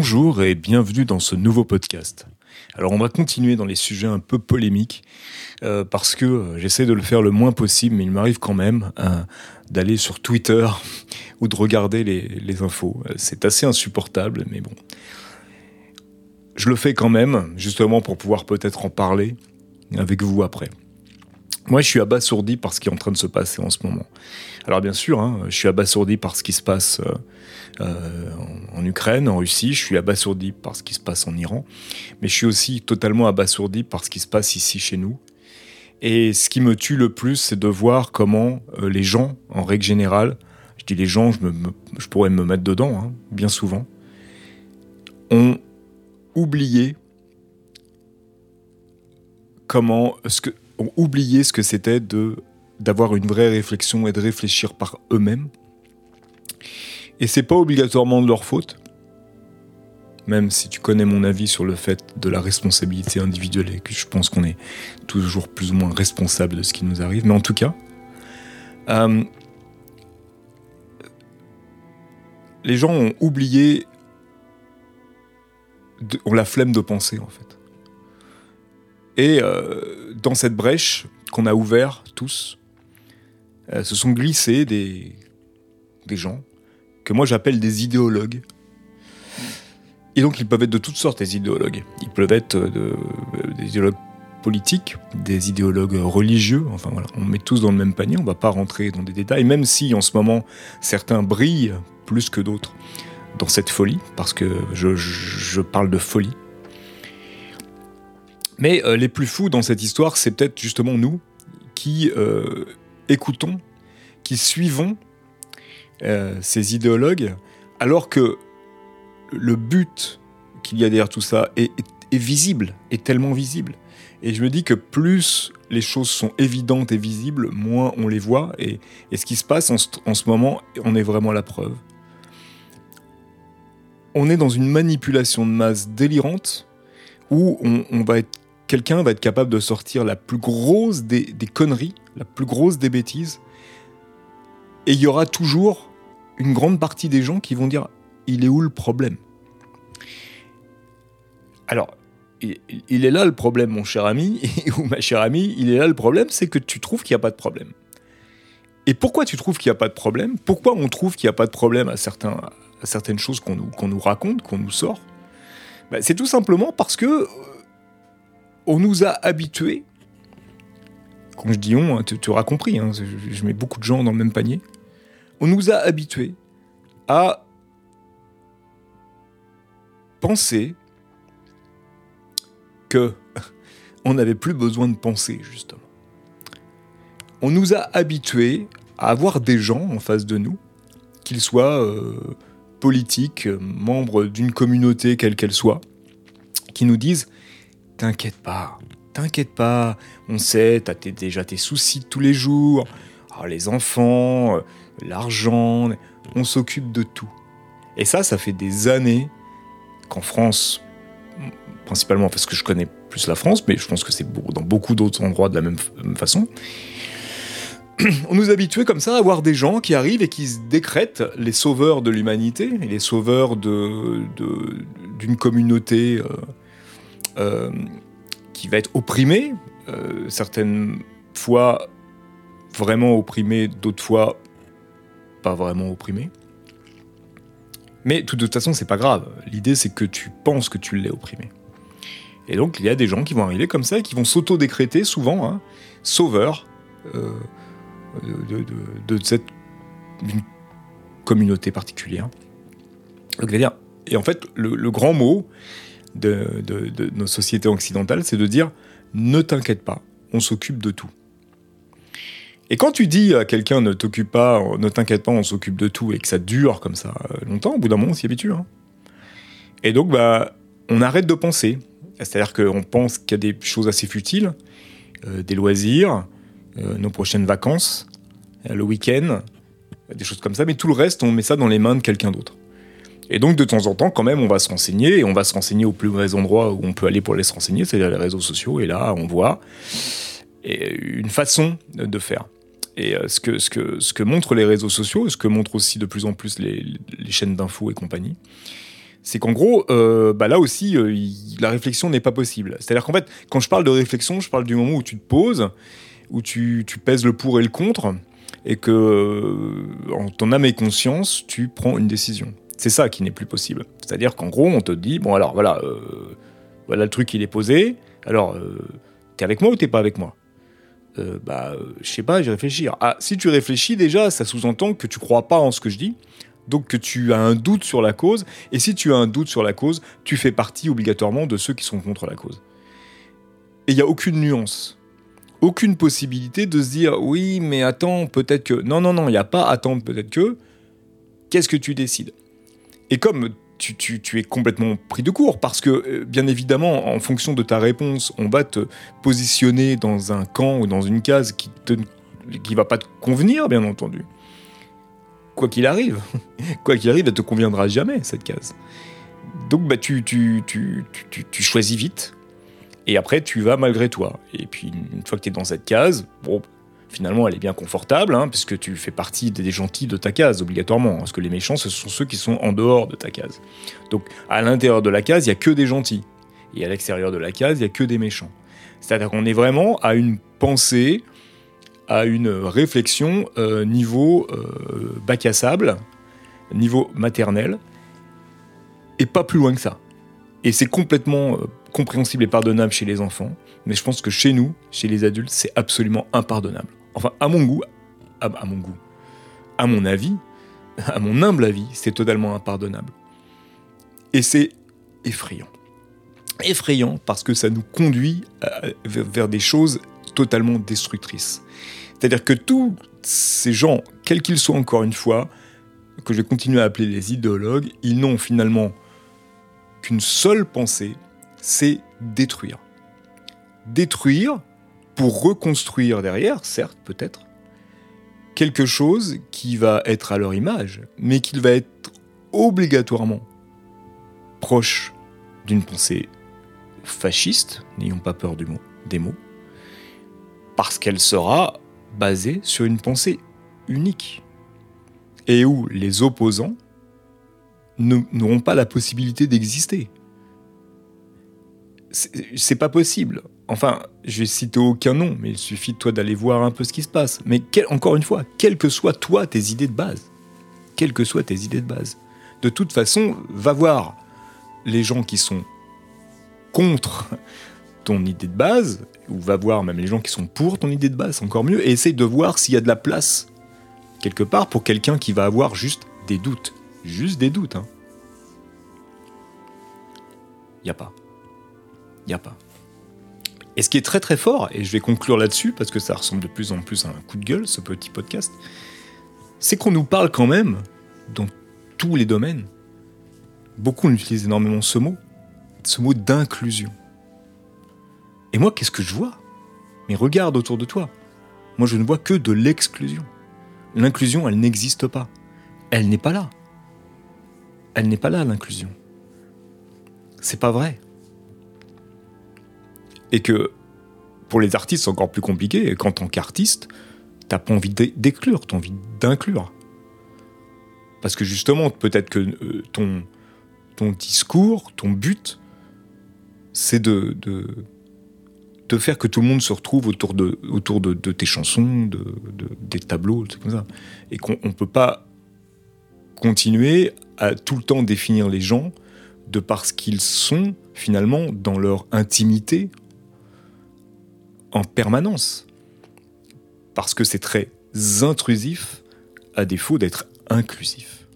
Bonjour et bienvenue dans ce nouveau podcast. Alors on va continuer dans les sujets un peu polémiques euh, parce que euh, j'essaie de le faire le moins possible, mais il m'arrive quand même euh, d'aller sur Twitter ou de regarder les, infos. C'est assez insupportable, mais bon. Je le fais quand même, justement pour pouvoir peut-être en parler avec vous après. Moi, je suis abasourdi par ce qui est en train de se passer en ce moment. Alors bien sûr, hein, je suis abasourdi par ce qui se passe euh, en, Ukraine, en Russie, je suis abasourdi par ce qui se passe en Iran, mais je suis aussi totalement abasourdi par ce qui se passe ici chez nous. Et ce qui me tue le plus, c'est de voir comment euh, les gens, en règle générale, je dis les gens, je pourrais me mettre dedans, hein, bien souvent, ont oublié comment, ce que, ont oublié ce que c'était de d'avoir une vraie réflexion et de réfléchir par eux-mêmes et c'est pas obligatoirement de leur faute, même si tu connais mon avis sur le fait de la responsabilité individuelle et que je pense qu'on est toujours plus ou moins responsable de ce qui nous arrive. Mais en tout cas, euh, les gens ont oublié, ont la flemme de penser en fait. Et euh, dans cette brèche qu'on a ouvert tous, euh, se sont glissés des, des gens que moi j'appelle des idéologues. Et donc ils peuvent être de toutes sortes, les idéologues. Ils peuvent être euh, de, des idéologues politiques, des idéologues religieux, enfin voilà, on met tous dans le même panier, on va pas rentrer dans des détails, même si en ce moment certains brillent plus que d'autres dans cette folie, parce que je, parle de folie. Mais euh, les plus fous dans cette histoire, c'est peut-être justement nous qui écoutons, qui suivons euh, ces idéologues, alors que le but qu'il y a derrière tout ça est, visible, est tellement visible. Et je me dis que plus les choses sont évidentes et visibles, moins on les voit. Et, ce qui se passe en ce, moment, on est vraiment la preuve. On est dans une manipulation de masse délirante où on, va être, quelqu'un va être capable de sortir la plus grosse des, conneries, la plus grosse des bêtises. Et il y aura toujours une grande partie des gens qui vont dire il est où le problème? Alors, il, est là le problème, mon cher ami, ou ma chère amie, il est là le problème, c'est que tu trouves qu'il n'y a pas de problème. Et pourquoi tu trouves qu'il n'y a pas de problème? Pourquoi on trouve qu'il n'y a pas de problème à, certaines choses qu'on nous, qu'on nous raconte, qu'on nous sort? Ben, C'est tout simplement parce que euh, on nous a habitués, quand je dis on, hein, tu, auras compris, hein, je mets beaucoup de gens dans le même panier, on nous a habitués à penser que on n'avait plus besoin de penser, justement. On nous a habitués à avoir des gens en face de nous, qu'ils soient euh, politiques, membres d'une communauté quelle qu'elle soit, qui nous disent T'inquiète pas, t'inquiète pas, on sait, t'as déjà tes soucis de tous les jours, oh, les enfants, euh, l'argent, on s'occupe de tout. Et ça, ça fait des années qu'en France, principalement parce que je connais plus la France, mais je pense que c'est dans beaucoup d'autres endroits de la même façon, on nous habituait comme ça à voir des gens qui arrivent et qui se décrètent les sauveurs de l'humanité, les sauveurs d'une communauté euh, qui va être opprimée, euh, certaines fois vraiment opprimée, d'autres fois pas vraiment opprimé. Mais de toute façon, c'est pas grave. L'idée, c'est que tu penses que tu l'es opprimé. Et donc, il y a des gens qui vont arriver comme ça qui vont s'auto-décréter souvent hein, sauveurs euh, de, cette communauté particulière. et en fait, le, grand mot de, nos sociétés occidentales, c'est de dire ne t'inquiète pas, on s'occupe de tout. Et quand tu dis à quelqu'un ne t'occupe pas, ne t'inquiète pas, on s'occupe de tout, et que ça dure comme ça euh, longtemps, au bout d'un moment, on s'y habitue. Hein. Et donc, bah, on arrête de penser. C'est-à-dire qu'on pense qu'il y a des choses assez futiles, euh, des loisirs, euh, nos prochaines vacances, le week-end, des choses comme ça, mais tout le reste, on met ça dans les mains de quelqu'un d'autre. Et donc, de temps en temps, quand même, on va se renseigner, et on va se renseigner au plus mauvais endroit où on peut aller pour aller se renseigner, c'est-à-dire les réseaux sociaux, et là, on voit une façon de faire. Et euh, ce, que, ce, que, ce que montrent les réseaux sociaux, ce que montrent aussi de plus en plus les, chaînes d'infos et compagnie, C'est qu'en gros, euh, bah là aussi, euh, la réflexion n'est pas possible. C'est-à-dire qu'en fait, quand je parle de réflexion, je parle du moment où tu te poses, où tu, tu pèses le pour et le contre, et que, en ton âme et conscience, tu prends une décision. C'est ça qui n'est plus possible. C'est-à-dire qu'en gros, on te dit, bon alors voilà, euh, voilà le truc il est posé, alors euh, t'es avec moi ou t'es pas avec moi? Euh, Bah, je sais pas, je réfléchir. Ah, si tu réfléchis déjà, ça sous-entend que tu crois pas en ce que je dis, donc que tu as un doute sur la cause, et si tu as un doute sur la cause, tu fais partie obligatoirement de ceux qui sont contre la cause. Et il n'y a aucune nuance, aucune possibilité de se dire oui, mais attends, peut-être que. Non, non, non, il n'y a pas attendre, peut-être que. Qu'est-ce que tu décides? Et comme tu, es complètement pris de court, parce que, euh, bien évidemment, en fonction de ta réponse, on va te positionner dans un camp ou dans une case qui te qui va pas te convenir, bien entendu. Quoi qu'il arrive, quoi qu'il arrive, elle te conviendra jamais, cette case. Donc bah, tu, tu- tu choisis vite, et après tu vas malgré toi. Et puis une fois que tu es dans cette case, bon, finalement elle est bien confortable, hein, puisque tu fais partie des gentils de ta case, obligatoirement. Parce que les méchants, ce sont ceux qui sont en dehors de ta case. Donc à l'intérieur de la case, il n'y a que des gentils. Et à l'extérieur de la case, il n'y a que des méchants. C'est-à-dire qu'on est vraiment à une pensée, à une réflexion euh, niveau euh, bac à sable, niveau maternel, et pas plus loin que ça. Et c'est complètement euh, compréhensible et pardonnable chez les enfants, mais je pense que chez nous, chez les adultes, c'est absolument impardonnable. Enfin, à mon goût, à, mon goût, à mon avis, à mon humble avis, c'est totalement impardonnable. Et c'est effrayant. Effrayant parce que ça nous conduit à- vers, des choses totalement destructrices. C'est-à-dire que tous ces gens, quels qu'ils soient encore une fois, que je vais continuer à appeler les idéologues, ils n'ont finalement qu'une seule pensée, c'est détruire. Détruire pour reconstruire derrière, certes, peut-être, quelque chose qui va être à leur image, mais qui va être obligatoirement proche d'une pensée fasciste, n'ayons pas peur du mot, des mots, parce qu'elle sera basée sur une pensée unique, et où les opposants n'auront pas la possibilité d'exister. C'est pas possible. Enfin, je vais citer aucun nom, mais il suffit de toi d'aller voir un peu ce qui se passe. Mais encore une fois, quelles que soient toi tes idées de base, quelles que soient tes idées de base, de toute façon, va voir les gens qui sont contre ton idée de base, ou va voir même les gens qui sont pour ton idée de base, encore mieux, et essaye de voir s'il y a de la place quelque part pour quelqu'un qui va avoir juste des doutes. Juste des doutes, hein. Y a pas. Y a pas. Et ce qui est très très fort, et je vais conclure là-dessus parce que ça ressemble de plus en plus à un coup de gueule, ce petit podcast, c'est qu'on nous parle quand même, dans tous les domaines, beaucoup on utilise énormément ce mot, ce mot d'inclusion. Et moi, qu'est-ce que je vois? Mais regarde autour de toi. Moi, je ne vois que de l'exclusion. L'inclusion, elle n'existe pas. Elle n'est pas là. Elle n'est pas là, l'inclusion. C'est pas vrai. Et que pour les artistes, c'est encore plus compliqué. Et qu'en tant qu'artiste, t'as pas envie d'exclure, t'as envie d'inclure. Parce que justement, peut-être que euh, ton, discours, ton but, c'est de, faire que tout le monde se retrouve autour de, tes chansons, de, de- des tableaux, comme ça. Et qu'on ne peut pas continuer à tout le temps définir les gens de parce qu'ils sont finalement dans leur intimité en permanence. Parce que c'est très intrusif à défaut d'être inclusif.